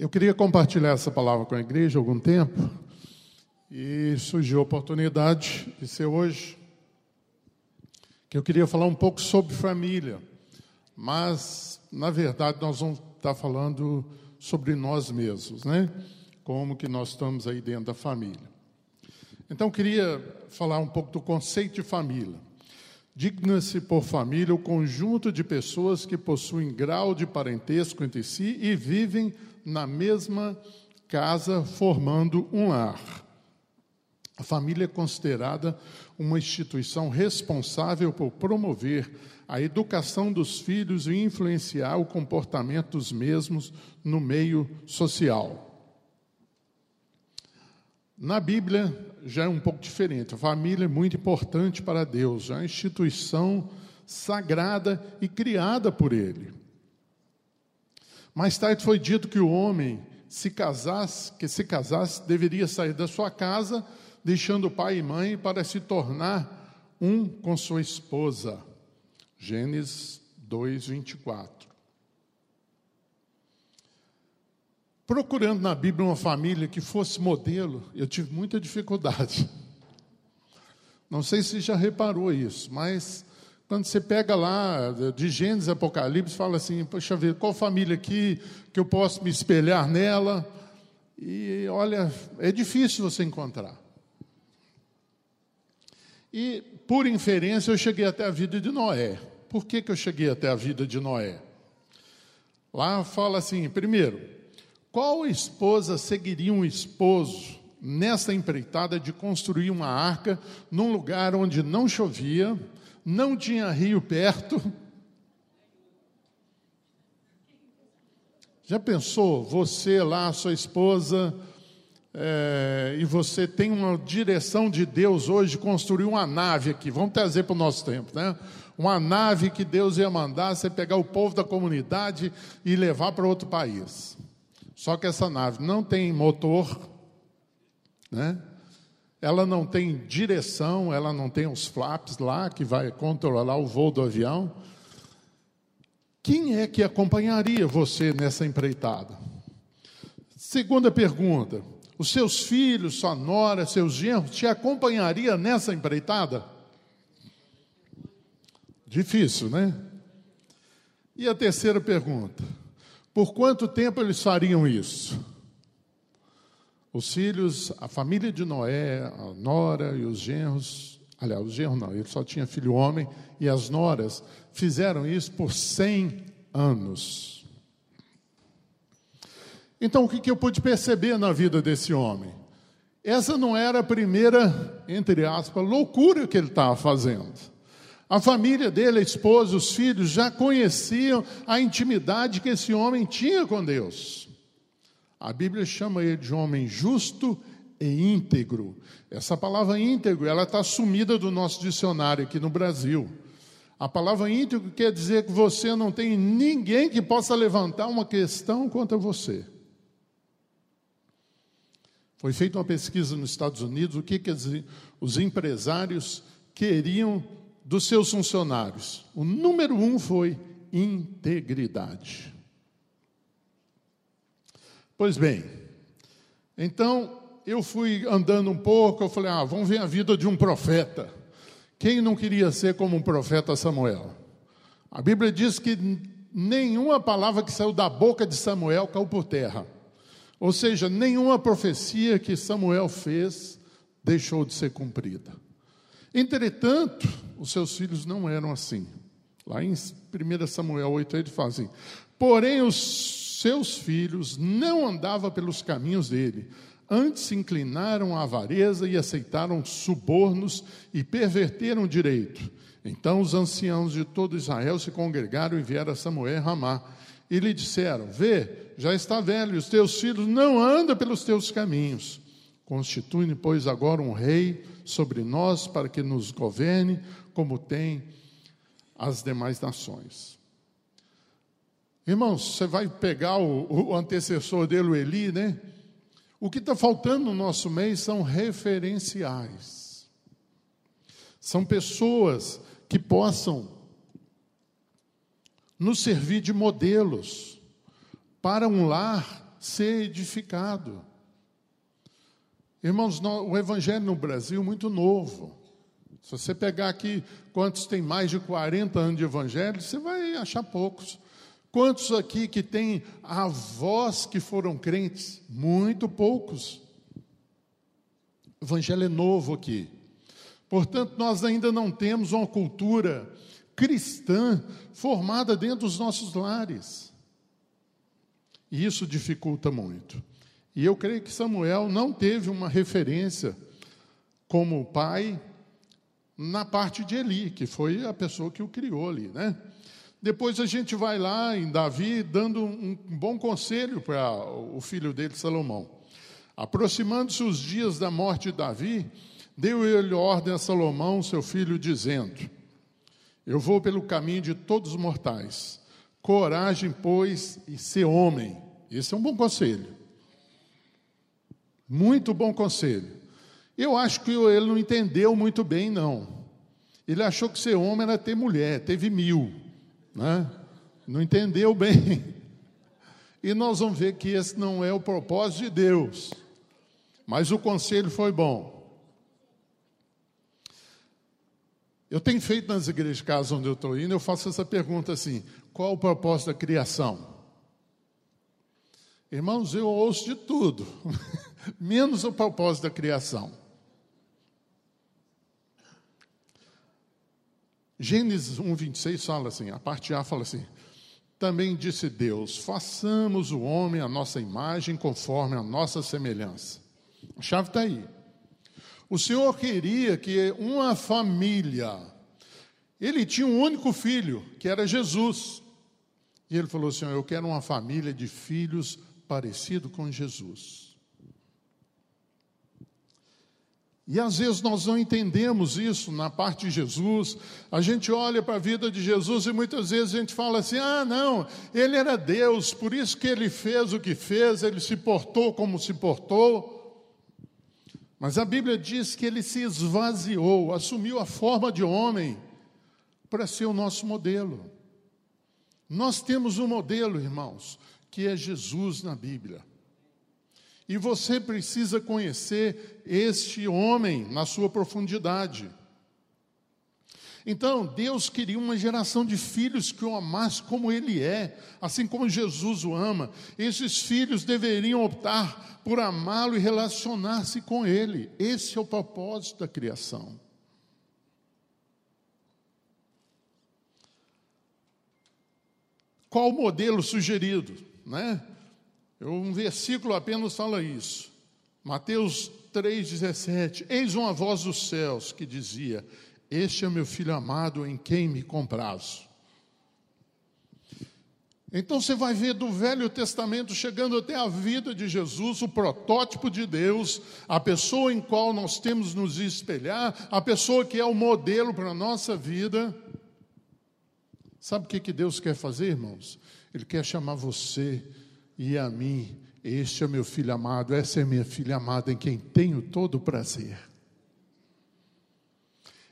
Eu queria compartilhar essa palavra com a igreja há algum tempo e surgiu a oportunidade de ser hoje que eu queria falar um pouco sobre família, mas na verdade nós vamos estar falando sobre nós mesmos, né? Como que nós estamos aí dentro da família. Então eu queria falar um pouco do conceito de família. Digna-se por família o conjunto de pessoas que possuem grau de parentesco entre si e vivem na mesma casa, formando um lar. A família é considerada uma instituição responsável por promover a educação dos filhos e influenciar o comportamento dos mesmos no meio social. Na Bíblia já é um pouco diferente. A família é muito importante para Deus, é uma instituição sagrada e criada por Ele. Mais tarde foi dito que o homem se casasse, que se casasse, deveria sair da sua casa, deixando pai e mãe para se tornar um com sua esposa. Gênesis 2, Procurando na Bíblia uma família que fosse modelo, eu tive muita dificuldade. Não sei se já reparou isso, mas quando você pega lá de Gênesis Apocalipse, fala assim: Poxa vida, qual família aqui que eu posso me espelhar nela? E olha, é difícil você encontrar. E por inferência eu cheguei até a vida de Noé. Por que, que eu cheguei até a vida de Noé? Lá fala assim: primeiro, qual esposa seguiria um esposo nessa empreitada de construir uma arca num lugar onde não chovia, não tinha rio perto. Já pensou, você lá, sua esposa, é, e você tem uma direção de Deus hoje construir uma nave aqui, vamos trazer para o nosso tempo, né? Uma nave que Deus ia mandar você pegar o povo da comunidade e levar para outro país. Só que essa nave não tem motor, né? Ela não tem direção, ela não tem os flaps lá que vai controlar o voo do avião. Quem é que acompanharia você nessa empreitada? Segunda pergunta: os seus filhos, sua nora, seus genros te acompanharia nessa empreitada? Difícil, né? E a terceira pergunta: por quanto tempo eles fariam isso? Os filhos, a família de Noé, a nora e os genros, aliás, os genros não, ele só tinha filho homem, e as noras fizeram isso por 100 anos. Então, o que eu pude perceber na vida desse homem? Essa não era a primeira, entre aspas, loucura que ele estava fazendo. A família dele, a esposa, os filhos já conheciam a intimidade que esse homem tinha com Deus. A Bíblia chama ele de homem justo e íntegro. Essa palavra íntegro, ela está sumida do nosso dicionário aqui no Brasil. A palavra íntegro quer dizer que você não tem ninguém que possa levantar uma questão contra você. Foi feita uma pesquisa nos Estados Unidos, o que, que os empresários queriam dos seus funcionários. O número um foi integridade. Pois bem, então eu fui andando um pouco, eu falei, ah, vamos ver a vida de um profeta. Quem não queria ser como um profeta Samuel? A Bíblia diz que nenhuma palavra que saiu da boca de Samuel caiu por terra. Ou seja, nenhuma profecia que Samuel fez deixou de ser cumprida. Entretanto, os seus filhos não eram assim. Lá em 1 Samuel 8, ele fala assim: Porém, os seus filhos não andavam pelos caminhos dele, antes se inclinaram à avareza e aceitaram subornos e perverteram o direito. Então os anciãos de todo Israel se congregaram e vieram a Samuel Ramá e lhe disseram: Vê, já está velho, os teus filhos não andam pelos teus caminhos. Constitui, pois, agora um rei sobre nós para que nos governe, como tem as demais nações. Irmãos, você vai pegar o, o antecessor dele, o Eli, né? O que está faltando no nosso meio são referenciais. São pessoas que possam nos servir de modelos para um lar ser edificado. Irmãos, o evangelho no Brasil é muito novo. Se você pegar aqui quantos têm mais de 40 anos de evangelho, você vai achar poucos. Quantos aqui que têm avós que foram crentes? Muito poucos. O evangelho é novo aqui. Portanto, nós ainda não temos uma cultura cristã formada dentro dos nossos lares. E isso dificulta muito. E eu creio que Samuel não teve uma referência como pai na parte de Eli, que foi a pessoa que o criou ali, né? Depois a gente vai lá em Davi dando um bom conselho para o filho dele, Salomão. Aproximando-se os dias da morte de Davi, deu ele ordem a Salomão, seu filho, dizendo: Eu vou pelo caminho de todos os mortais. Coragem, pois, e ser homem. Esse é um bom conselho. Muito bom conselho. Eu acho que ele não entendeu muito bem, não. Ele achou que ser homem era ter mulher, teve mil. Né? Não entendeu bem. E nós vamos ver que esse não é o propósito de Deus. Mas o conselho foi bom. Eu tenho feito nas igrejas de casa onde eu estou indo, eu faço essa pergunta assim: qual o propósito da criação? Irmãos, eu ouço de tudo, menos o propósito da criação. Gênesis 1, 26 fala assim, a parte A fala assim, também disse Deus, façamos o homem a nossa imagem conforme a nossa semelhança. A chave está aí. O Senhor queria que uma família, ele tinha um único filho, que era Jesus. E ele falou assim: Eu quero uma família de filhos parecido com Jesus. E às vezes nós não entendemos isso na parte de Jesus. A gente olha para a vida de Jesus e muitas vezes a gente fala assim: ah, não, ele era Deus, por isso que ele fez o que fez, ele se portou como se portou. Mas a Bíblia diz que ele se esvaziou, assumiu a forma de homem para ser o nosso modelo. Nós temos um modelo, irmãos, que é Jesus na Bíblia. E você precisa conhecer este homem na sua profundidade. Então, Deus queria uma geração de filhos que o amasse como Ele é, assim como Jesus o ama. Esses filhos deveriam optar por amá-lo e relacionar-se com Ele. Esse é o propósito da criação. Qual o modelo sugerido? Né? Um versículo apenas fala isso. Mateus 3,17: Eis uma voz dos céus que dizia: Este é meu filho amado em quem me comprazo. Então você vai ver do Velho Testamento chegando até a vida de Jesus, o protótipo de Deus, a pessoa em qual nós temos nos espelhar, a pessoa que é o modelo para a nossa vida. Sabe o que, que Deus quer fazer, irmãos? Ele quer chamar você e a mim. Este é meu filho amado, essa é minha filha amada em quem tenho todo o prazer.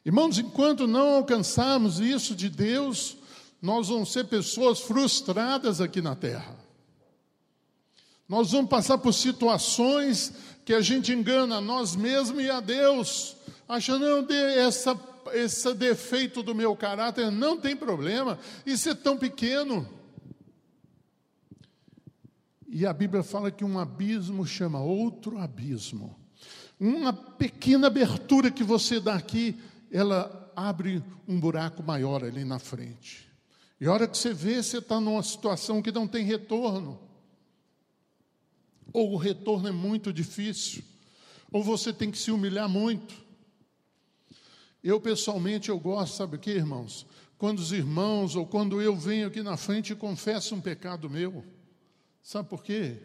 Irmãos, enquanto não alcançarmos isso de Deus, nós vamos ser pessoas frustradas aqui na terra. Nós vamos passar por situações que a gente engana a nós mesmos e a Deus, achando, não, essa, esse defeito do meu caráter não tem problema, isso é tão pequeno. E a Bíblia fala que um abismo chama outro abismo. Uma pequena abertura que você dá aqui, ela abre um buraco maior ali na frente. E a hora que você vê, você está numa situação que não tem retorno. Ou o retorno é muito difícil, ou você tem que se humilhar muito. Eu, pessoalmente, eu gosto, sabe o que, irmãos? Quando os irmãos, ou quando eu venho aqui na frente e confesso um pecado meu. Sabe por quê?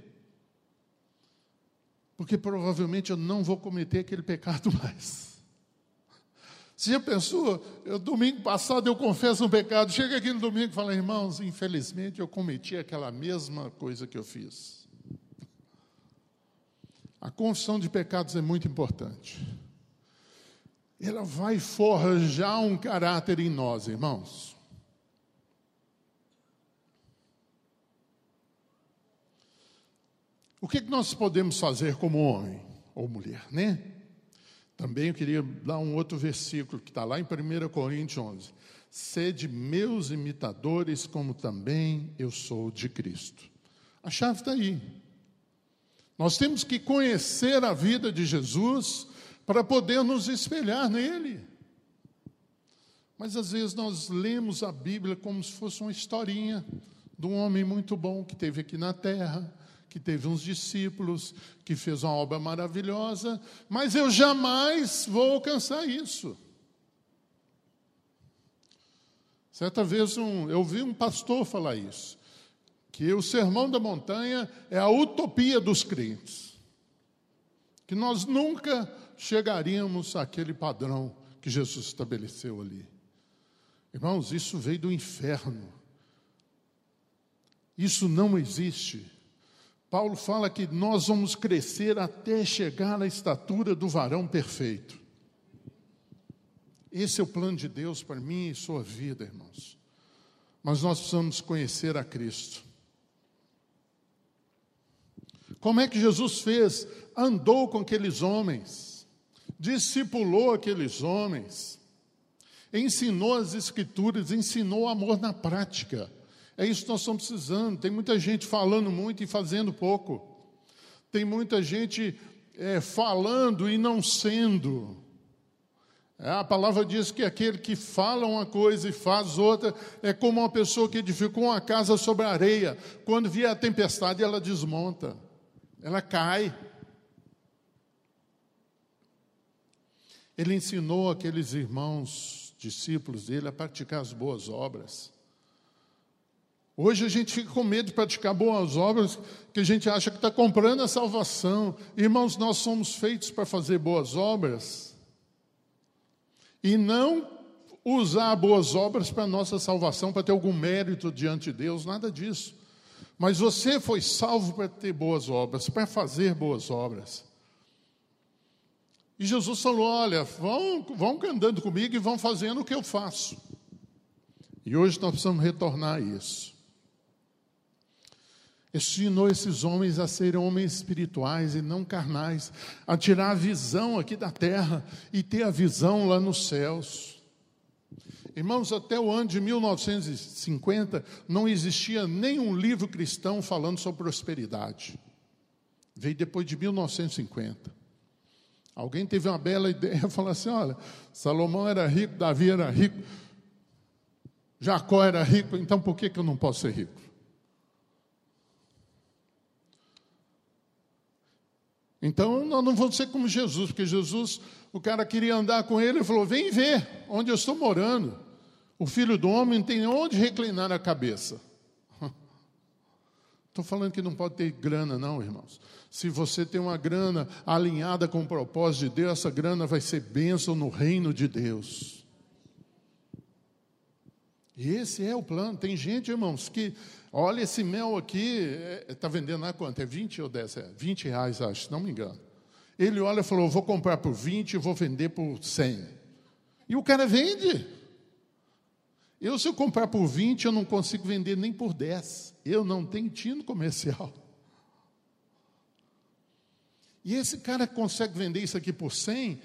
Porque provavelmente eu não vou cometer aquele pecado mais. Se a pessoa, eu, domingo passado eu confesso um pecado, chega aqui no domingo e fala, irmãos, infelizmente eu cometi aquela mesma coisa que eu fiz. A confissão de pecados é muito importante. Ela vai forjar um caráter em nós, irmãos. O que, que nós podemos fazer como homem ou mulher, né? Também eu queria dar um outro versículo que está lá em 1 Coríntios 11. Sede meus imitadores, como também eu sou de Cristo. A chave está aí. Nós temos que conhecer a vida de Jesus para poder nos espelhar nele. Mas às vezes nós lemos a Bíblia como se fosse uma historinha de um homem muito bom que teve aqui na terra, que teve uns discípulos, que fez uma obra maravilhosa, mas eu jamais vou alcançar isso. Certa vez um, eu vi um pastor falar isso, que o sermão da montanha é a utopia dos crentes, que nós nunca chegaríamos àquele padrão que Jesus estabeleceu ali. Irmãos, isso veio do inferno. Isso não existe. Paulo fala que nós vamos crescer até chegar à estatura do varão perfeito. Esse é o plano de Deus para mim e sua vida, irmãos. Mas nós precisamos conhecer a Cristo. Como é que Jesus fez? Andou com aqueles homens, discipulou aqueles homens, ensinou as Escrituras, ensinou o amor na prática. É isso que nós estamos precisando. Tem muita gente falando muito e fazendo pouco. Tem muita gente é, falando e não sendo. É, a palavra diz que aquele que fala uma coisa e faz outra é como uma pessoa que edificou uma casa sobre a areia. Quando vier a tempestade, ela desmonta, ela cai. Ele ensinou aqueles irmãos, discípulos dele, a praticar as boas obras. Hoje a gente fica com medo de praticar boas obras, que a gente acha que está comprando a salvação. Irmãos, nós somos feitos para fazer boas obras e não usar boas obras para nossa salvação, para ter algum mérito diante de Deus, nada disso. Mas você foi salvo para ter boas obras, para fazer boas obras. E Jesus falou: Olha, vão, vão andando comigo e vão fazendo o que eu faço. E hoje nós precisamos retornar a isso ensinou esses homens a serem homens espirituais e não carnais, a tirar a visão aqui da terra e ter a visão lá nos céus. Irmãos, até o ano de 1950 não existia nenhum livro cristão falando sobre prosperidade. Veio depois de 1950. Alguém teve uma bela ideia, falou assim: olha, Salomão era rico, Davi era rico, Jacó era rico, então por que, que eu não posso ser rico? Então nós não vamos ser como Jesus, porque Jesus, o cara queria andar com ele e falou: Vem ver onde eu estou morando. O filho do homem tem onde reclinar a cabeça. Estou falando que não pode ter grana, não, irmãos. Se você tem uma grana alinhada com o propósito de Deus, essa grana vai ser bênção no reino de Deus. E esse é o plano. Tem gente, irmãos, que Olha, esse mel aqui, está é, vendendo a quanto? É 20 ou 10? É 20 reais, acho, se não me engano. Ele olha e falou: vou comprar por 20 e vou vender por 100. E o cara vende. Eu, se eu comprar por 20, eu não consigo vender nem por 10. Eu não tenho tino comercial. E esse cara consegue vender isso aqui por 100,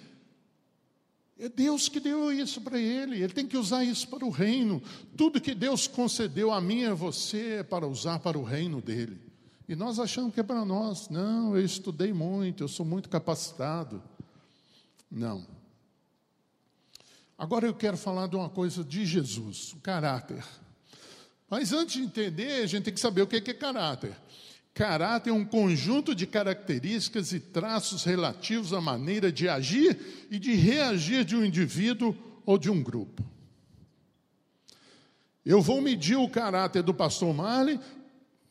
é Deus que deu isso para ele, ele tem que usar isso para o reino. Tudo que Deus concedeu a mim e a você é para usar para o reino dele. E nós achamos que é para nós. Não, eu estudei muito, eu sou muito capacitado. Não. Agora eu quero falar de uma coisa de Jesus, o caráter. Mas antes de entender, a gente tem que saber o que é caráter. Caráter é um conjunto de características e traços relativos à maneira de agir e de reagir de um indivíduo ou de um grupo. Eu vou medir o caráter do pastor Marley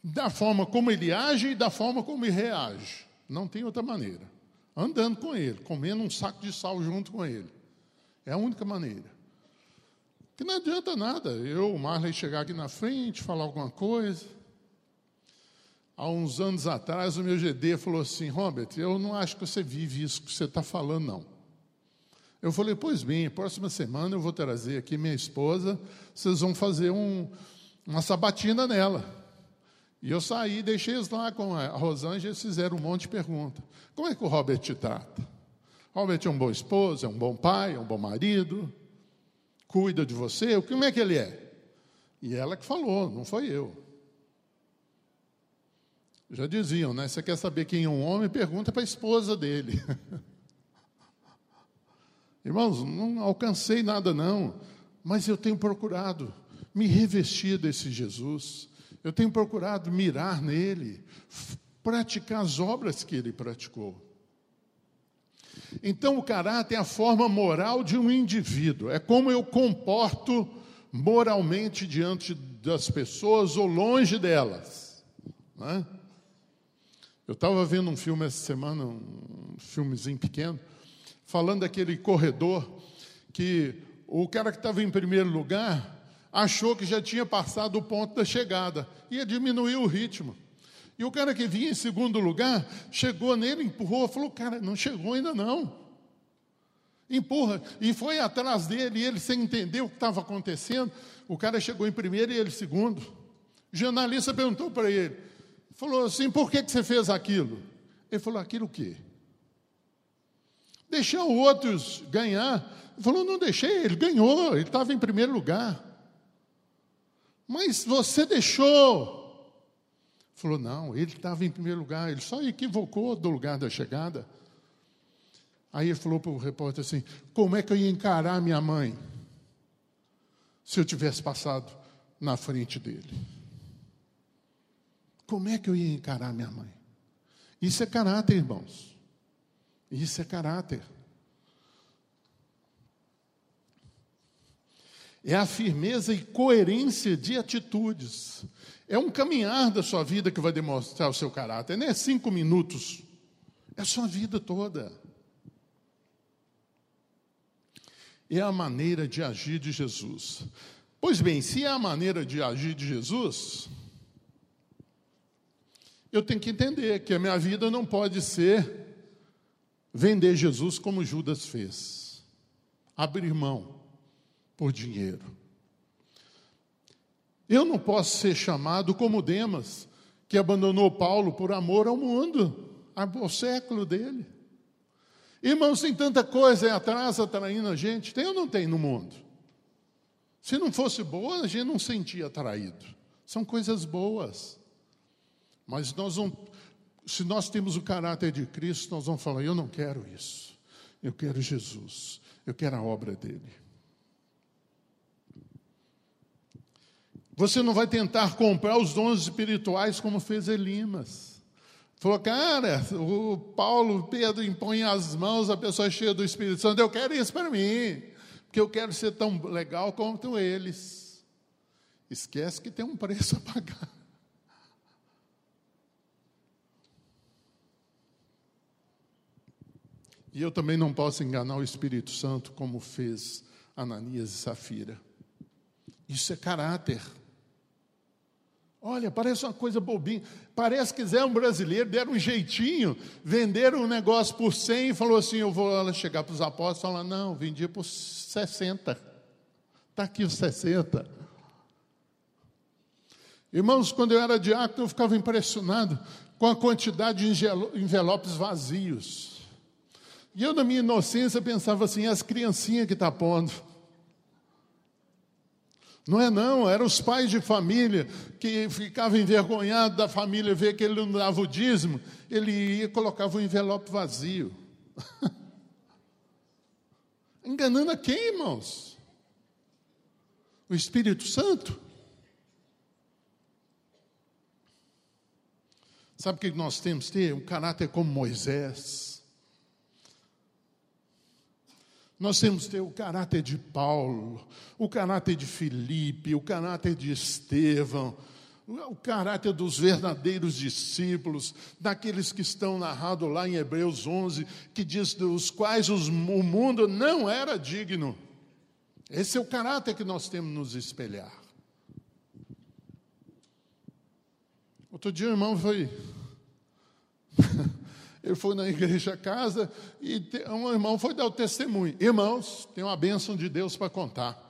da forma como ele age e da forma como ele reage. Não tem outra maneira. Andando com ele, comendo um saco de sal junto com ele. É a única maneira. Que não adianta nada eu, o Marley, chegar aqui na frente, falar alguma coisa há uns anos atrás, o meu GD falou assim: Robert, eu não acho que você vive isso que você está falando, não. Eu falei: Pois bem, próxima semana eu vou trazer aqui minha esposa, vocês vão fazer um, uma sabatina nela. E eu saí, deixei eles lá com a Rosângela, eles fizeram um monte de perguntas. Como é que o Robert te trata? Robert é um bom esposo, é um bom pai, é um bom marido, cuida de você, como é que ele é? E ela que falou, não foi eu. Já diziam, né? Você quer saber quem é um homem? Pergunta para a esposa dele. Irmãos, não alcancei nada não, mas eu tenho procurado me revestir desse Jesus. Eu tenho procurado mirar nele, praticar as obras que ele praticou. Então, o caráter é a forma moral de um indivíduo, é como eu comporto moralmente diante das pessoas ou longe delas. Né? Eu estava vendo um filme essa semana, um filmezinho pequeno, falando daquele corredor que o cara que estava em primeiro lugar achou que já tinha passado o ponto da chegada, ia diminuir o ritmo. E o cara que vinha em segundo lugar chegou nele, empurrou, falou: Cara, não chegou ainda não. Empurra. E foi atrás dele, e ele, sem entender o que estava acontecendo, o cara chegou em primeiro e ele segundo. O jornalista perguntou para ele: Falou assim: Por que, que você fez aquilo? Ele falou: Aquilo o quê? Deixou outros ganhar. Ele falou: Não deixei, ele ganhou, ele estava em primeiro lugar. Mas você deixou. Falou, não, ele estava em primeiro lugar, ele só equivocou do lugar da chegada. Aí ele falou para o repórter assim: como é que eu ia encarar minha mãe se eu tivesse passado na frente dele? Como é que eu ia encarar minha mãe? Isso é caráter, irmãos. Isso é caráter. é a firmeza e coerência de atitudes. É um caminhar da sua vida que vai demonstrar o seu caráter, não é cinco minutos, é a sua vida toda. É a maneira de agir de Jesus. Pois bem, se é a maneira de agir de Jesus, eu tenho que entender que a minha vida não pode ser vender Jesus como Judas fez, abrir mão por dinheiro. Eu não posso ser chamado como Demas, que abandonou Paulo por amor ao mundo, ao século dele. Irmãos, tem tanta coisa aí atrás atraindo a gente, tem ou não tem no mundo? Se não fosse boa, a gente não sentia atraído. São coisas boas. Mas nós se nós temos o caráter de Cristo, nós vamos falar: eu não quero isso. Eu quero Jesus. Eu quero a obra dele. Você não vai tentar comprar os dons espirituais como fez Elimas. Falou, cara, o Paulo, Pedro impõe as mãos, a pessoa é cheia do Espírito Santo, eu quero isso para mim, porque eu quero ser tão legal quanto eles. Esquece que tem um preço a pagar. E eu também não posso enganar o Espírito Santo como fez Ananias e Safira. Isso é caráter. Olha, parece uma coisa bobinha. Parece que Zé um brasileiro, deram um jeitinho, venderam um negócio por 100 e falou assim: Eu vou chegar para os apóstolos e Não, vendi por 60. Está aqui os 60. Irmãos, quando eu era diácono, eu ficava impressionado com a quantidade de envelopes vazios. E eu, na minha inocência, pensava assim: as criancinhas que estão tá pondo. Não é não, eram os pais de família que ficavam envergonhados da família ver que ele não dava o dízimo, ele ia e colocava o um envelope vazio. Enganando a quem, irmãos? O Espírito Santo? Sabe o que nós temos que ter? Um caráter como Moisés Nós temos que ter o caráter de Paulo, o caráter de Filipe, o caráter de Estevão, o caráter dos verdadeiros discípulos, daqueles que estão narrados lá em Hebreus 11, que diz dos quais os, o mundo não era digno. Esse é o caráter que nós temos nos espelhar. Outro dia o irmão foi Ele foi na igreja casa e um irmão foi dar o testemunho. Irmãos, tem uma bênção de Deus para contar.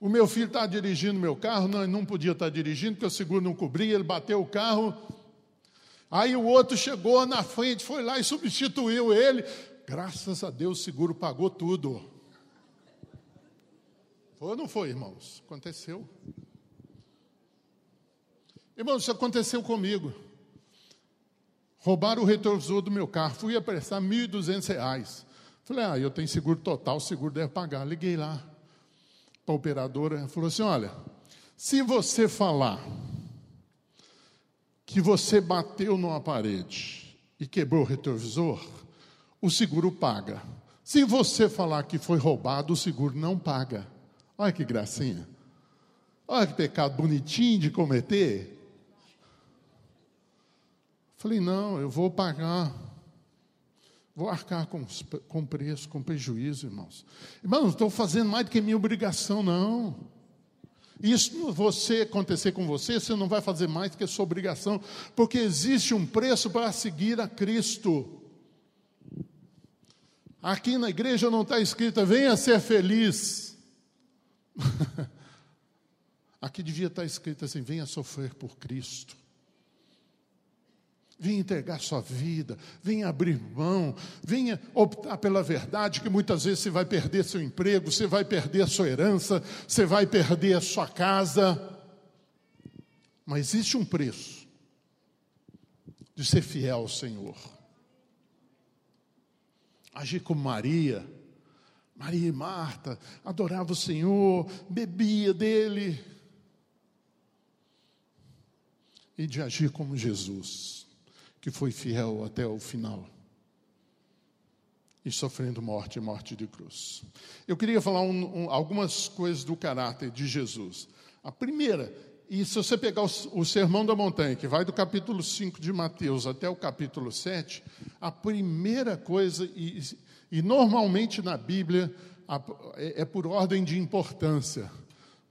O meu filho está dirigindo meu carro, não, não podia estar tá dirigindo, porque o seguro não cobria, ele bateu o carro. Aí o outro chegou na frente, foi lá e substituiu ele. Graças a Deus o seguro pagou tudo. Foi ou não foi, irmãos? Aconteceu. Irmãos, isso aconteceu comigo. Roubaram o retrovisor do meu carro. Fui aprestar R$ 1.200. Falei, ah, eu tenho seguro total, o seguro deve pagar. Liguei lá para a operadora. Falou assim: olha, se você falar que você bateu numa parede e quebrou o retrovisor, o seguro paga. Se você falar que foi roubado, o seguro não paga. Olha que gracinha. Olha que pecado bonitinho de cometer. Falei, não, eu vou pagar. Vou arcar com, com preço, com prejuízo, irmãos. Irmãos, não estou fazendo mais do que minha obrigação, não. Isso você acontecer com você, você não vai fazer mais do que sua obrigação, porque existe um preço para seguir a Cristo. Aqui na igreja não está escrito, venha ser feliz. Aqui devia estar escrito assim: venha sofrer por Cristo. Venha entregar sua vida, venha abrir mão, venha optar pela verdade, que muitas vezes você vai perder seu emprego, você vai perder a sua herança, você vai perder a sua casa. Mas existe um preço de ser fiel ao Senhor. Agir como Maria, Maria e Marta, adorava o Senhor, bebia dele. E de agir como Jesus que foi fiel até o final e sofrendo morte, morte de cruz. Eu queria falar um, um, algumas coisas do caráter de Jesus. A primeira, e se você pegar o, o, Sermão da Montanha, que vai do capítulo 5 de Mateus até o capítulo 7, a primeira coisa, e, e normalmente na Bíblia a, é, é por ordem de importância.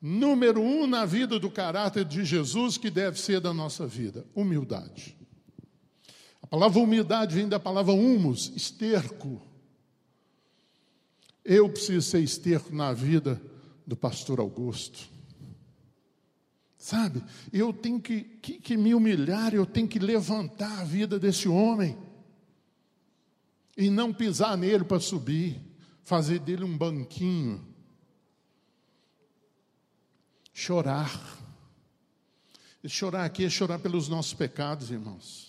Número um na vida do caráter de Jesus, que deve ser da nossa vida: humildade. A palavra humildade vem da palavra humus, esterco. Eu preciso ser esterco na vida do pastor Augusto. Sabe, eu tenho que, que, que me humilhar, eu tenho que levantar a vida desse homem. E não pisar nele para subir, fazer dele um banquinho. Chorar. Chorar aqui é chorar pelos nossos pecados, irmãos.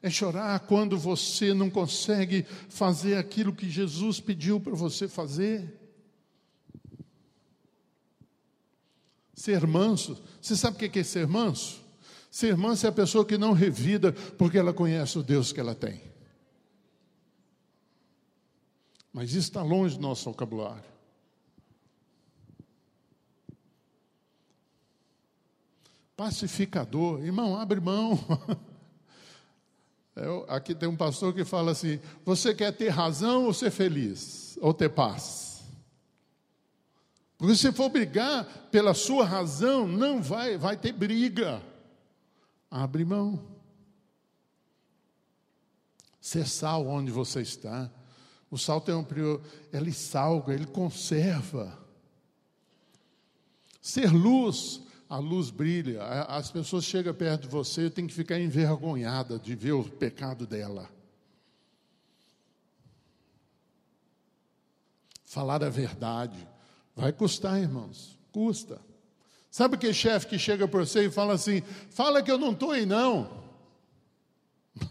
É chorar quando você não consegue fazer aquilo que Jesus pediu para você fazer. Ser manso. Você sabe o que é ser manso? Ser manso é a pessoa que não revida porque ela conhece o Deus que ela tem. Mas isso está longe do nosso vocabulário. Pacificador, irmão, abre mão. Eu, aqui tem um pastor que fala assim: você quer ter razão ou ser feliz? Ou ter paz? Porque se for brigar pela sua razão, não vai, vai ter briga. Abre mão. Ser sal onde você está. O sal tem um prior, ele salga, ele conserva. Ser luz a luz brilha, as pessoas chegam perto de você e tem que ficar envergonhada de ver o pecado dela. Falar a verdade vai custar, irmãos, custa. Sabe aquele chefe que chega para você e fala assim: fala que eu não estou aí, não.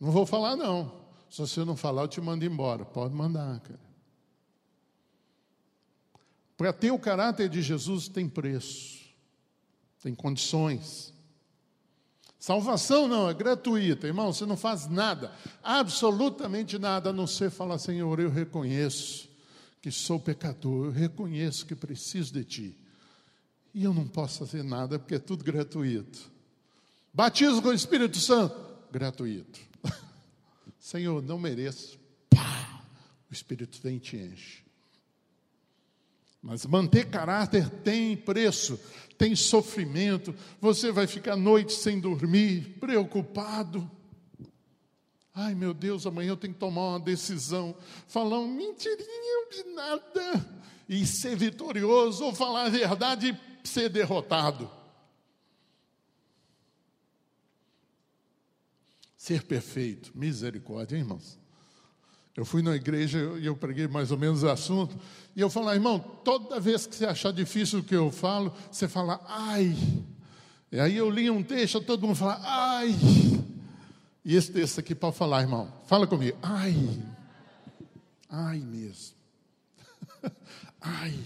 Não vou falar, não. Se você não falar, eu te mando embora. Pode mandar, cara. Para ter o caráter de Jesus tem preço, tem condições. Salvação não, é gratuita, irmão, você não faz nada, absolutamente nada, a não ser falar, Senhor, eu reconheço que sou pecador, eu reconheço que preciso de Ti. E eu não posso fazer nada porque é tudo gratuito. Batismo com o Espírito Santo, gratuito. Senhor, não mereço. Pá, o Espírito vem e te enche. Mas manter caráter tem preço, tem sofrimento. Você vai ficar noite sem dormir, preocupado. Ai meu Deus, amanhã eu tenho que tomar uma decisão. Falar um mentirinho de nada e ser vitorioso, ou falar a verdade e ser derrotado. Ser perfeito, misericórdia, hein, irmãos. Eu fui na igreja e eu preguei mais ou menos o assunto, e eu falei, irmão, toda vez que você achar difícil o que eu falo, você fala, ai. E aí eu li um texto, todo mundo fala, ai. E esse texto aqui para falar, irmão, fala comigo, ai. Ai mesmo. ai.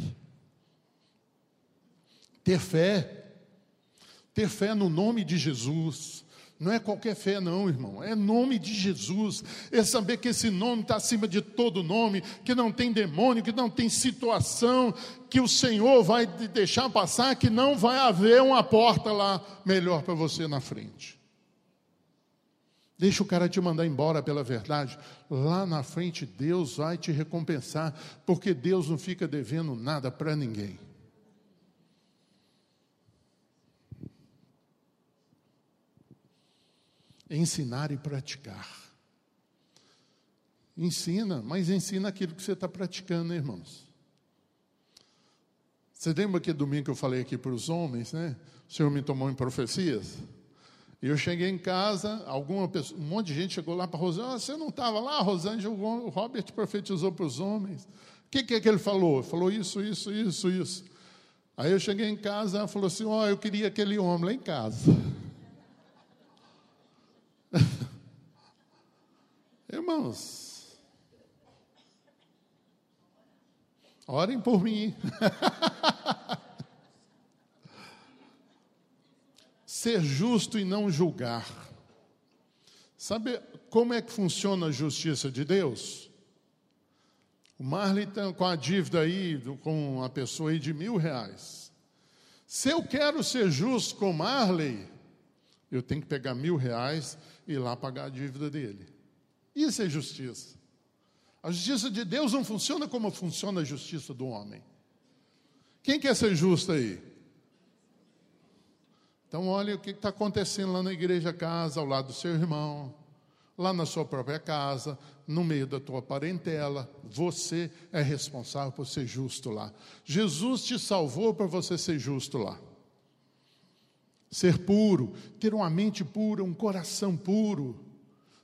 Ter fé, ter fé no nome de Jesus, não é qualquer fé, não, irmão. É nome de Jesus. É saber que esse nome está acima de todo nome, que não tem demônio, que não tem situação, que o Senhor vai te deixar passar, que não vai haver uma porta lá melhor para você na frente. Deixa o cara te mandar embora pela verdade. Lá na frente, Deus vai te recompensar, porque Deus não fica devendo nada para ninguém. Ensinar e praticar. Ensina, mas ensina aquilo que você está praticando, né, irmãos? Você lembra que domingo que eu falei aqui para os homens, né? O Senhor me tomou em profecias? E eu cheguei em casa, alguma pessoa, um monte de gente chegou lá para Rosângela, ah, você não estava lá, Rosângela, o Robert profetizou para os homens. O que, que é que ele falou? Falou isso, isso, isso, isso. Aí eu cheguei em casa, ela falou assim, ó, oh, eu queria aquele homem lá em casa. Irmãos, orem por mim. Ser justo e não julgar. Sabe como é que funciona a justiça de Deus? O Marley está com a dívida aí, com a pessoa aí de mil reais. Se eu quero ser justo com Marley, eu tenho que pegar mil reais e ir lá pagar a dívida dele. Isso é justiça. A justiça de Deus não funciona como funciona a justiça do homem. Quem quer ser justo aí? Então, olha o que está acontecendo lá na igreja casa, ao lado do seu irmão, lá na sua própria casa, no meio da tua parentela. Você é responsável por ser justo lá. Jesus te salvou para você ser justo lá ser puro, ter uma mente pura, um coração puro.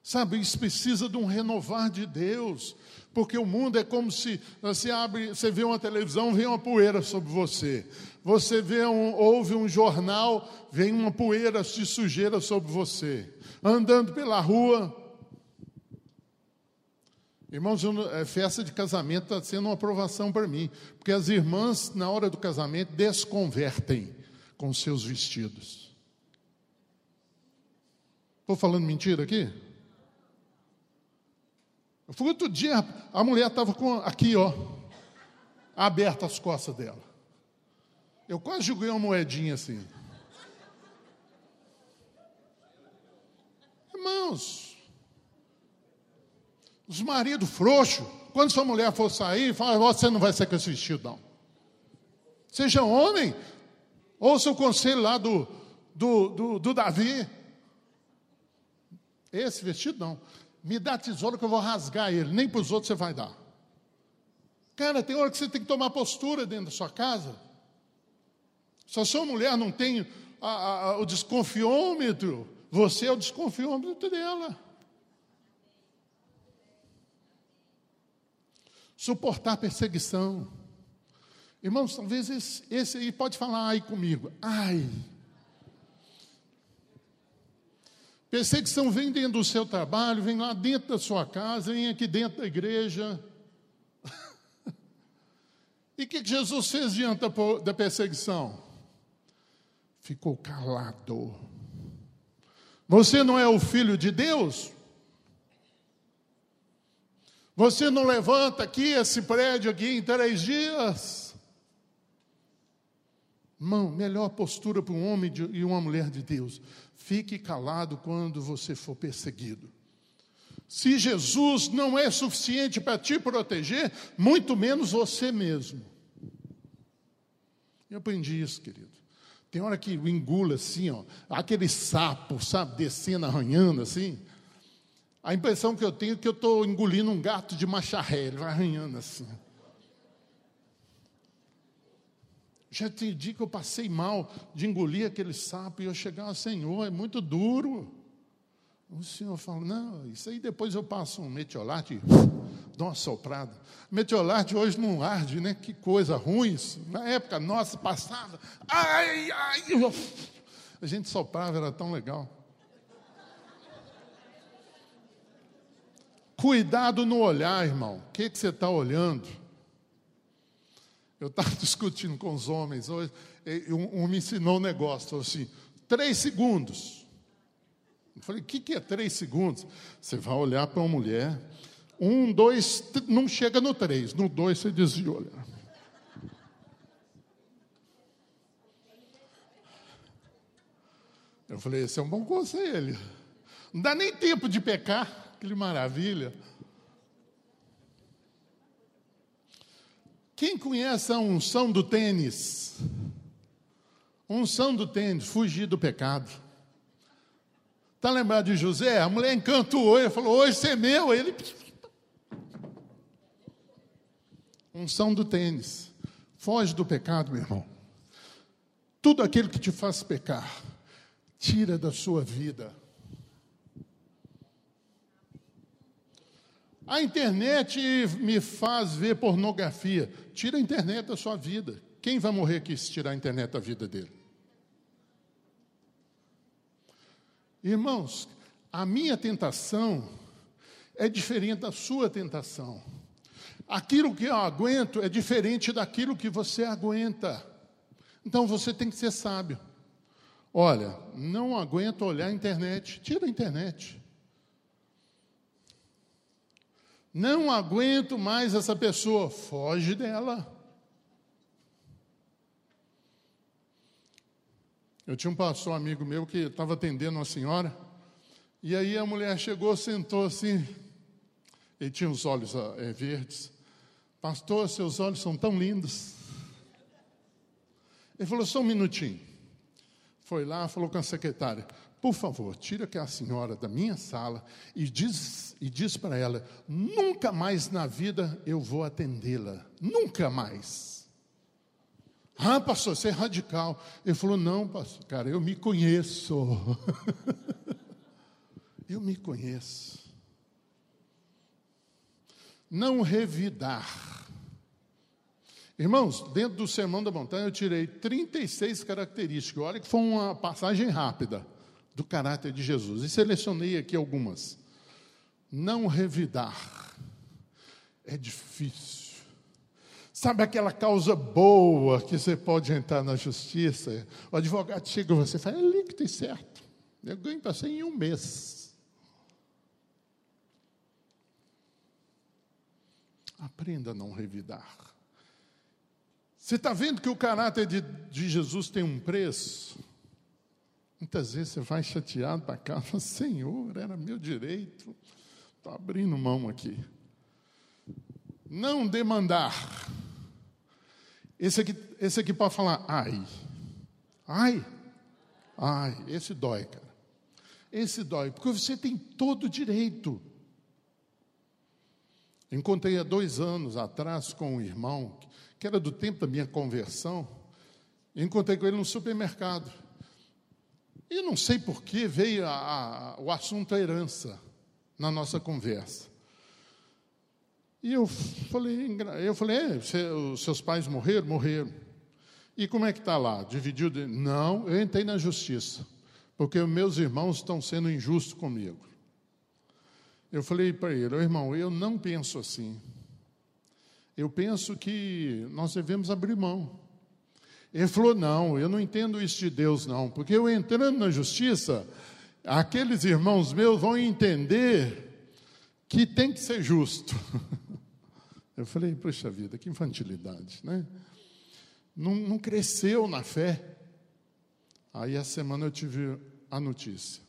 Sabe, isso precisa de um renovar de Deus, porque o mundo é como se você abre, você vê uma televisão, vem uma poeira sobre você. Você vê um, ouve um jornal, vem uma poeira de sujeira sobre você. Andando pela rua, Irmãos, é, festa de casamento está sendo uma aprovação para mim, porque as irmãs, na hora do casamento, desconvertem com seus vestidos. Estou falando mentira aqui? Fui outro dia, a mulher estava com aqui, ó, aberta as costas dela. Eu quase joguei uma moedinha assim. Irmãos, os maridos frouxos, quando sua mulher for sair, fala, você não vai ser com esse vestido, não. Seja homem, Ouça o conselho lá do, do, do, do Davi. Esse vestido não. Me dá tesouro que eu vou rasgar ele. Nem para os outros você vai dar. Cara, tem hora que você tem que tomar postura dentro da sua casa. Se a sua mulher não tem a, a, o desconfiômetro, você é o desconfiômetro dela. Suportar perseguição. Irmãos, talvez esse, esse aí pode falar ai comigo. Ai. Perseguição vem dentro do seu trabalho, vem lá dentro da sua casa, vem aqui dentro da igreja. e o que Jesus fez diante da perseguição? Ficou calado. Você não é o filho de Deus? Você não levanta aqui esse prédio aqui em três dias? Irmão, melhor postura para um homem e uma mulher de Deus. Fique calado quando você for perseguido. Se Jesus não é suficiente para te proteger, muito menos você mesmo. Eu aprendi isso, querido. Tem hora que engula assim, ó, aquele sapo, sabe, descendo, arranhando assim. A impressão que eu tenho é que eu estou engolindo um gato de macharré, ele vai arranhando assim. Já tem dia que eu passei mal de engolir aquele sapo e eu chegava, Senhor, é muito duro. O Senhor fala, não, isso aí depois eu passo um metiolate dou uma soprada. Metiolate hoje não arde, né? Que coisa ruim isso. Na época nossa, passava, ai, ai, a gente soprava, era tão legal. Cuidado no olhar, irmão. O que, que você está olhando? Eu estava discutindo com os homens hoje, um, um me ensinou um negócio, falou assim, três segundos. Eu falei, o que, que é três segundos? Você vai olhar para uma mulher, um, dois, não chega no três, no dois você desvia olhar. Eu falei, esse é um bom conselho. Não dá nem tempo de pecar. Que maravilha. Quem conhece a unção do tênis? Unção do tênis, fugir do pecado. Está lembrado de José? A mulher encantou ele, falou: Hoje você é meu. Ele. Unção do tênis. Foge do pecado, meu irmão. Tudo aquilo que te faz pecar, tira da sua vida. A internet me faz ver pornografia. Tira a internet da sua vida. Quem vai morrer aqui se tirar a internet da vida dele? Irmãos, a minha tentação é diferente da sua tentação. Aquilo que eu aguento é diferente daquilo que você aguenta. Então você tem que ser sábio. Olha, não aguento olhar a internet, tira a internet. Não aguento mais essa pessoa, foge dela. Eu tinha um pastor amigo meu que estava atendendo uma senhora, e aí a mulher chegou, sentou assim, ele tinha os olhos é, verdes. Pastor, seus olhos são tão lindos. Ele falou, só um minutinho. Foi lá, falou com a secretária: por favor, tira aquela senhora da minha sala e diz, e diz para ela: nunca mais na vida eu vou atendê-la. Nunca mais. Ah, pastor, você é radical. Ele falou: não, pastor, cara, eu me conheço. eu me conheço. Não revidar. Irmãos, dentro do Sermão da Montanha eu tirei 36 características. Olha que foi uma passagem rápida do caráter de Jesus. E selecionei aqui algumas. Não revidar é difícil. Sabe aquela causa boa que você pode entrar na justiça? O advogado chega e você fala, é líquido e certo. Eu ganho para ser em um mês. Aprenda a não revidar. Você está vendo que o caráter de, de Jesus tem um preço? Muitas vezes você vai chateado para casa, Senhor, era meu direito, estou abrindo mão aqui. Não demandar. Esse aqui, esse aqui pode falar, ai, ai, ai, esse dói, cara. Esse dói, porque você tem todo o direito. Encontrei há dois anos atrás com um irmão, que era do tempo da minha conversão, encontrei com ele no supermercado. E não sei por que veio a, a, o assunto herança na nossa conversa. E eu falei, eu falei, é, os seus pais morreram? Morreram. E como é que está lá? Dividiu? De... Não, eu entrei na justiça, porque meus irmãos estão sendo injustos comigo. Eu falei para ele, irmão, eu não penso assim. Eu penso que nós devemos abrir mão. Ele falou: Não, eu não entendo isso de Deus, não, porque eu entrando na justiça, aqueles irmãos meus vão entender que tem que ser justo. Eu falei: Poxa vida, que infantilidade, né? Não, não cresceu na fé. Aí a semana eu tive a notícia,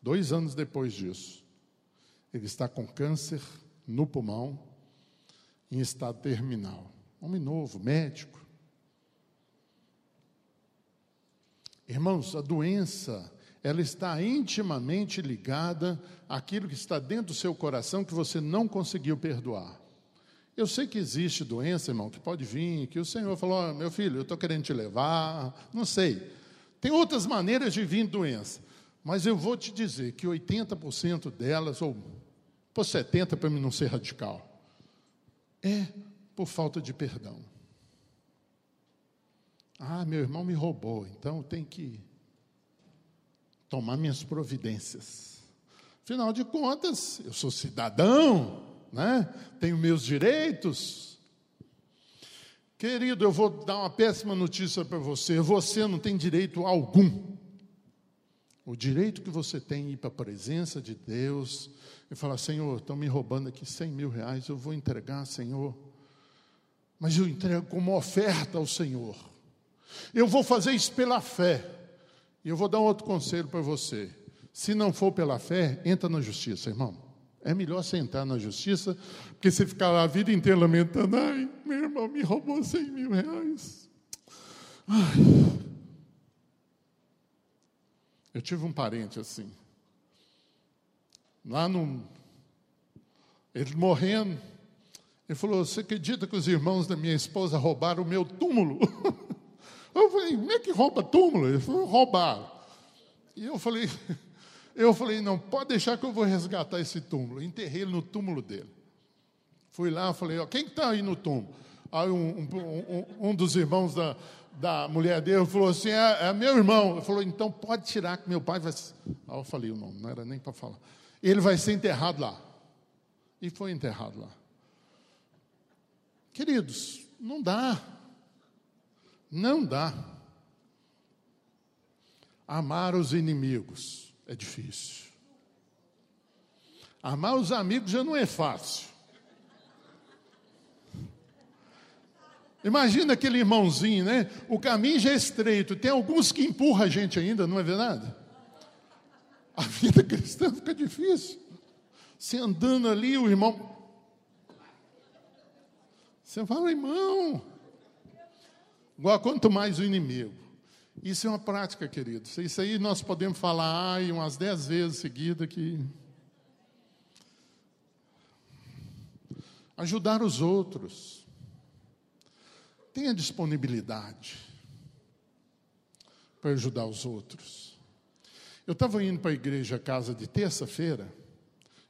dois anos depois disso, ele está com câncer no pulmão, em estado terminal. Homem novo, médico. Irmãos, a doença ela está intimamente ligada àquilo que está dentro do seu coração que você não conseguiu perdoar. Eu sei que existe doença, irmão, que pode vir, que o Senhor falou: oh, meu filho, eu estou querendo te levar, não sei. Tem outras maneiras de vir doença, mas eu vou te dizer que 80% delas, ou por 70% para mim não ser radical, é por falta de perdão. Ah, meu irmão me roubou, então tem que tomar minhas providências. Afinal de contas, eu sou cidadão, né? tenho meus direitos. Querido, eu vou dar uma péssima notícia para você: você não tem direito algum. O direito que você tem é ir para a presença de Deus e falar: Senhor, estão me roubando aqui 100 mil reais, eu vou entregar, Senhor. Mas eu entrego como oferta ao Senhor. Eu vou fazer isso pela fé. E eu vou dar um outro conselho para você. Se não for pela fé, entra na justiça, irmão. É melhor você entrar na justiça, porque você ficar lá a vida inteira lamentando, ai, meu irmão me roubou 100 mil reais. Ai. Eu tive um parente assim. Lá no. Ele morrendo, ele falou: Você acredita que os irmãos da minha esposa roubaram o meu túmulo? Eu falei, como é que rouba túmulo? Ele falou, roubaram. E eu falei, eu falei, não, pode deixar que eu vou resgatar esse túmulo. Enterrei ele no túmulo dele. Fui lá, falei, ó, quem está aí no túmulo? Aí um, um, um, dos irmãos da, da mulher dele falou assim, é, é meu irmão. Ele falou, então pode tirar que meu pai vai... Aí eu falei o nome, não era nem para falar. Ele vai ser enterrado lá. E foi enterrado lá. Queridos, não dá. Não dá. Amar os inimigos é difícil. Amar os amigos já não é fácil. Imagina aquele irmãozinho, né? O caminho já é estreito. Tem alguns que empurram a gente ainda, não é verdade? A vida cristã fica difícil. Você andando ali, o irmão. Você fala, irmão, Quanto mais o inimigo. Isso é uma prática, queridos. Isso aí nós podemos falar ai, umas dez vezes seguida que. Ajudar os outros. Tenha disponibilidade para ajudar os outros. Eu estava indo para a igreja casa de terça-feira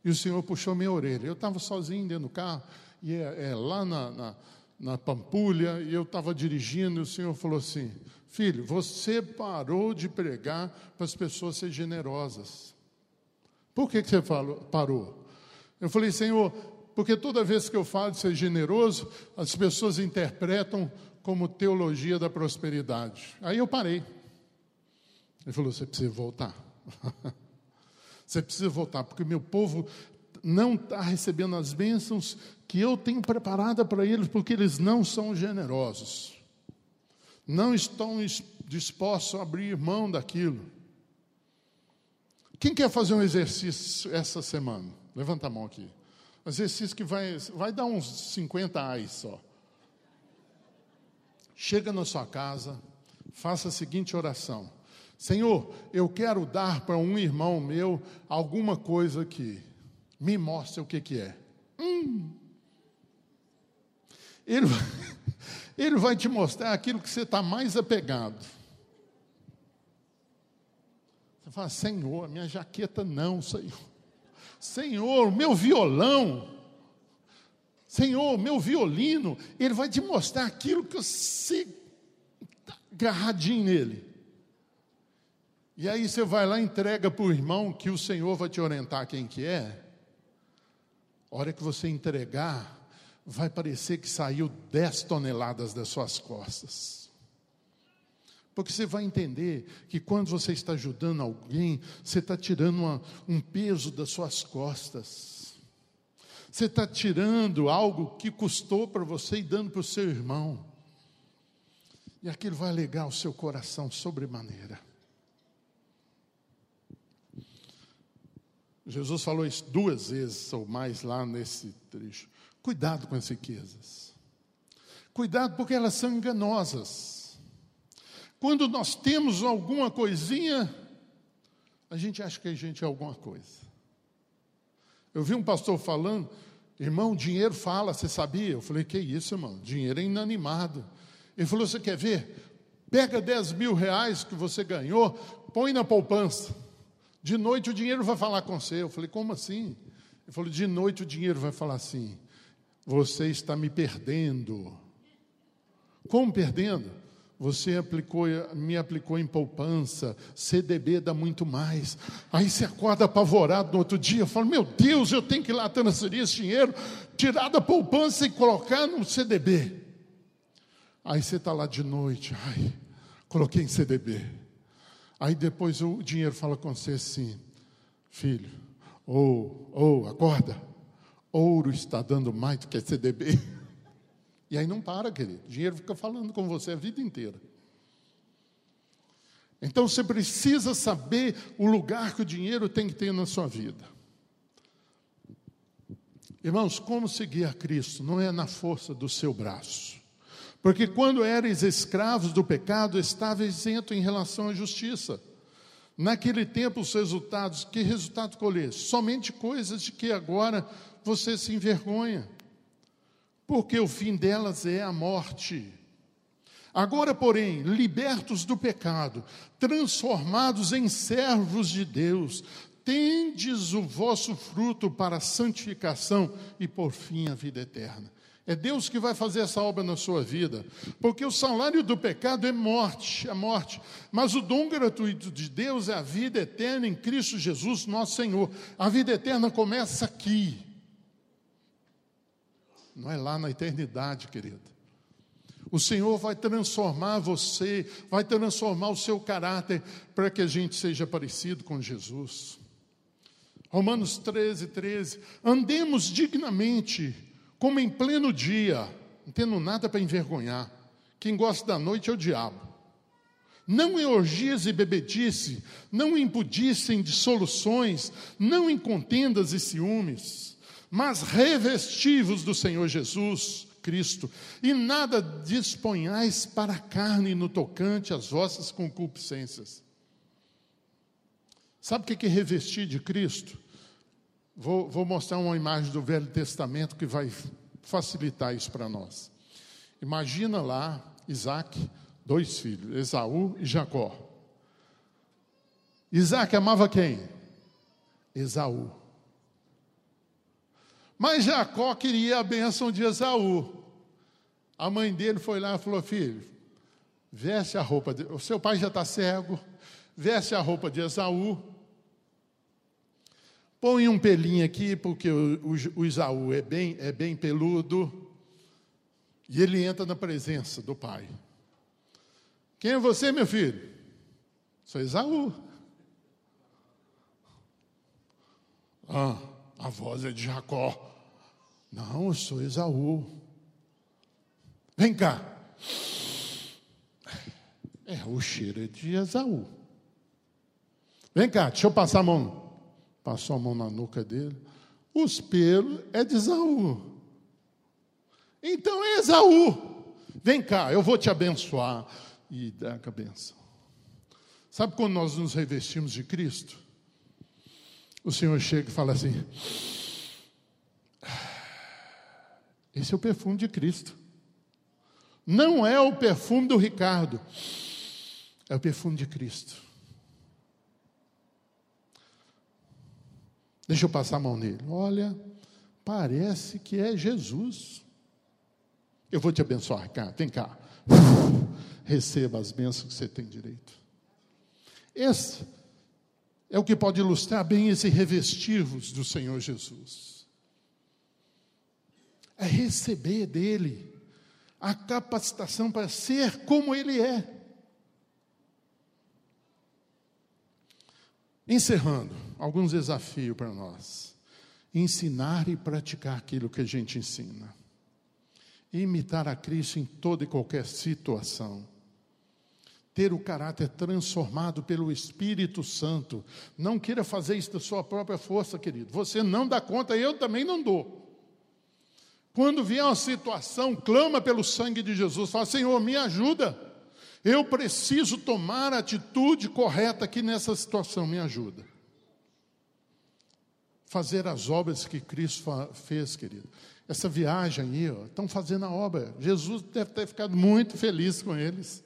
e o Senhor puxou minha orelha. Eu estava sozinho dentro do carro e é, é lá na, na na Pampulha, e eu estava dirigindo, e o Senhor falou assim: Filho, você parou de pregar para as pessoas serem generosas. Por que, que você falou, parou? Eu falei, Senhor, porque toda vez que eu falo de ser generoso, as pessoas interpretam como teologia da prosperidade. Aí eu parei. Ele falou: Você precisa voltar. você precisa voltar, porque meu povo não está recebendo as bênçãos que eu tenho preparada para eles, porque eles não são generosos, não estão dispostos a abrir mão daquilo. Quem quer fazer um exercício essa semana? Levanta a mão aqui. Exercício que vai, vai dar uns 50 reais só. Chega na sua casa, faça a seguinte oração: Senhor, eu quero dar para um irmão meu alguma coisa aqui me mostra o que, que é. Hum. Ele, ele vai te mostrar aquilo que você está mais apegado. Você fala, Senhor, minha jaqueta não, Senhor. Senhor, meu violão. Senhor, meu violino. Ele vai te mostrar aquilo que você está agarradinho nele. E aí você vai lá e entrega para o irmão que o Senhor vai te orientar quem que é. A hora que você entregar, vai parecer que saiu 10 toneladas das suas costas. Porque você vai entender que quando você está ajudando alguém, você está tirando uma, um peso das suas costas. Você está tirando algo que custou para você e dando para o seu irmão. E aquilo vai alegar o seu coração sobremaneira. Jesus falou isso duas vezes ou mais lá nesse trecho. Cuidado com as riquezas. Cuidado porque elas são enganosas. Quando nós temos alguma coisinha, a gente acha que a gente é alguma coisa. Eu vi um pastor falando, irmão, dinheiro fala, você sabia? Eu falei, que isso, irmão? Dinheiro é inanimado. Ele falou, você quer ver? Pega 10 mil reais que você ganhou, põe na poupança. De noite o dinheiro vai falar com você. Eu falei, como assim? Ele falou, de noite o dinheiro vai falar assim: você está me perdendo. Como perdendo? Você aplicou, me aplicou em poupança, CDB dá muito mais. Aí você acorda apavorado no outro dia, fala: Meu Deus, eu tenho que ir lá transferir esse dinheiro, tirar da poupança e colocar no CDB. Aí você está lá de noite, ai, coloquei em CDB. Aí depois o dinheiro fala com você assim: Filho, ou, ou, acorda, ouro está dando mais do que CDB. E aí não para, querido. O dinheiro fica falando com você a vida inteira. Então você precisa saber o lugar que o dinheiro tem que ter na sua vida. Irmãos, como seguir a Cristo? Não é na força do seu braço. Porque quando eres escravos do pecado, estava isento em relação à justiça. Naquele tempo, os resultados, que resultado colher? Somente coisas de que agora você se envergonha porque o fim delas é a morte. Agora, porém, libertos do pecado, transformados em servos de Deus, tendes o vosso fruto para a santificação e, por fim, a vida eterna. É Deus que vai fazer essa obra na sua vida, porque o salário do pecado é morte, é morte, mas o dom gratuito de Deus é a vida eterna em Cristo Jesus, nosso Senhor. A vida eterna começa aqui, não é lá na eternidade, querido. O Senhor vai transformar você, vai transformar o seu caráter para que a gente seja parecido com Jesus. Romanos 13, 13. Andemos dignamente, como em pleno dia, não tendo nada para envergonhar. Quem gosta da noite é o diabo. Não em orgias e bebedice, não em impudicem de soluções, não em contendas e ciúmes mas revestivos do Senhor Jesus Cristo, e nada disponhais para a carne no tocante às vossas concupiscências. Sabe o que é revestir de Cristo? Vou, vou mostrar uma imagem do Velho Testamento que vai facilitar isso para nós. Imagina lá Isaac, dois filhos, Esaú e Jacó. Isaac amava quem? Esaú. Mas Jacó queria a bênção de Esaú. A mãe dele foi lá e falou: Filho, veste a roupa, de... o seu pai já está cego, veste a roupa de Esaú. Põe um pelinho aqui, porque o, o, o Esaú é bem, é bem peludo. E ele entra na presença do pai. Quem é você, meu filho? Sou Esaú. Ah, a voz é de Jacó. Não, eu sou Esaú. Vem cá. É, o cheiro é de Esaú. Vem cá, deixa eu passar a mão. Passou a mão na nuca dele. Os pelos é de Esaú. Então é Esaú. Vem cá, eu vou te abençoar. E dá a benção. Sabe quando nós nos revestimos de Cristo? O Senhor chega e fala assim: esse é o perfume de Cristo. Não é o perfume do Ricardo, é o perfume de Cristo. Deixa eu passar a mão nele. Olha, parece que é Jesus. Eu vou te abençoar, Ricardo. Vem cá. Receba as bênçãos que você tem direito. Esse é o que pode ilustrar bem esse revestir-vos do Senhor Jesus é receber dele a capacitação para ser como ele é. Encerrando, alguns desafios para nós. Ensinar e praticar aquilo que a gente ensina. Imitar a Cristo em toda e qualquer situação. Ter o caráter transformado pelo Espírito Santo. Não queira fazer isso da sua própria força, querido. Você não dá conta, eu também não dou. Quando vier uma situação, clama pelo sangue de Jesus, fala: Senhor, me ajuda. Eu preciso tomar a atitude correta aqui nessa situação, me ajuda. Fazer as obras que Cristo fez, querido. Essa viagem aí, estão fazendo a obra. Jesus deve ter ficado muito feliz com eles.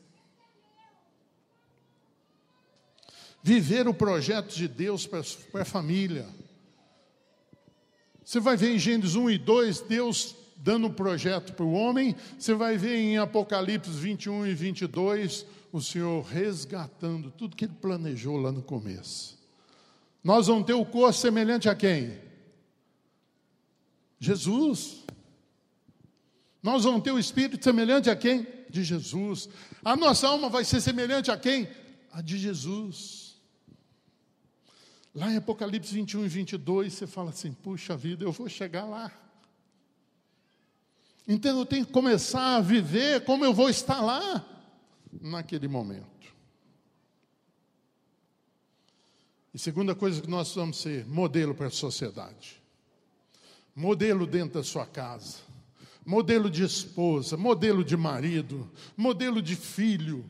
Viver o projeto de Deus para a família. Você vai ver em Gênesis 1 e 2, Deus dando um projeto para o homem. Você vai ver em Apocalipse 21 e 22, o Senhor resgatando tudo que ele planejou lá no começo. Nós vamos ter o corpo semelhante a quem? Jesus. Nós vamos ter o espírito semelhante a quem? De Jesus. A nossa alma vai ser semelhante a quem? A de Jesus. Lá em Apocalipse 21 e 22, você fala assim: puxa vida, eu vou chegar lá. Então eu tenho que começar a viver como eu vou estar lá, naquele momento. E segunda coisa que nós vamos ser modelo para a sociedade. Modelo dentro da sua casa. Modelo de esposa, modelo de marido, modelo de filho.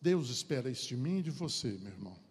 Deus espera isso de mim e de você, meu irmão.